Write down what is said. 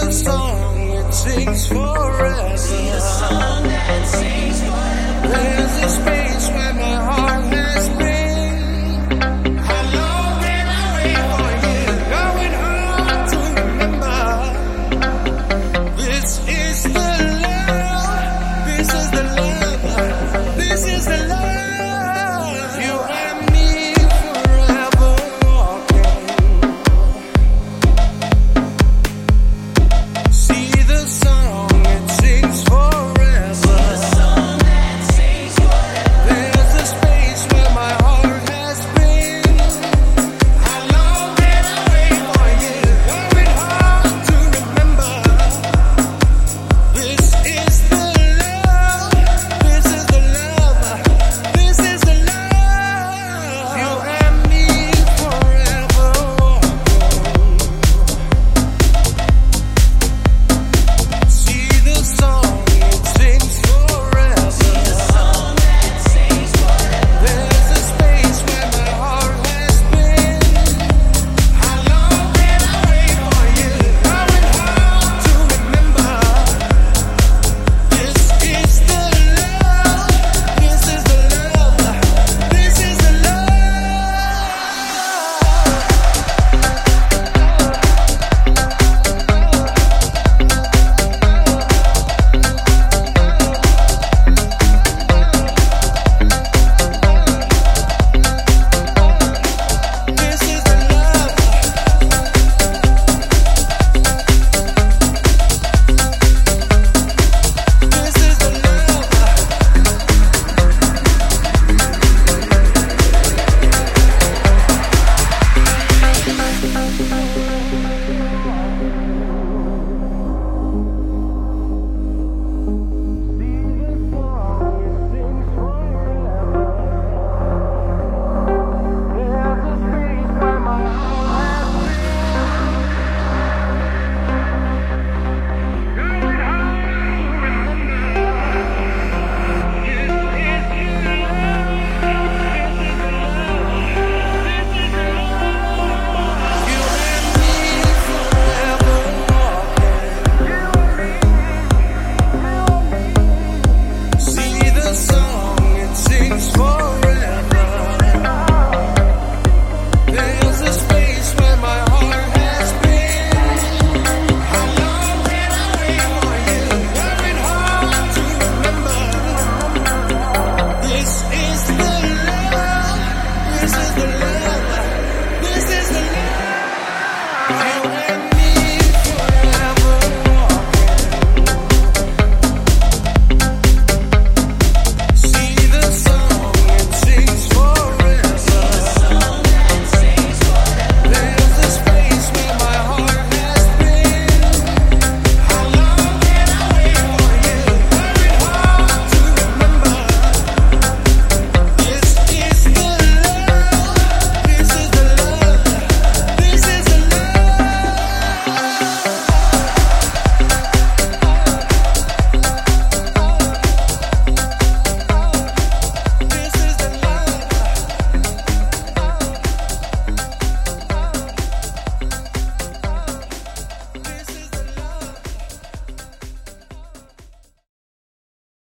the song, it sings forever. The song that sings.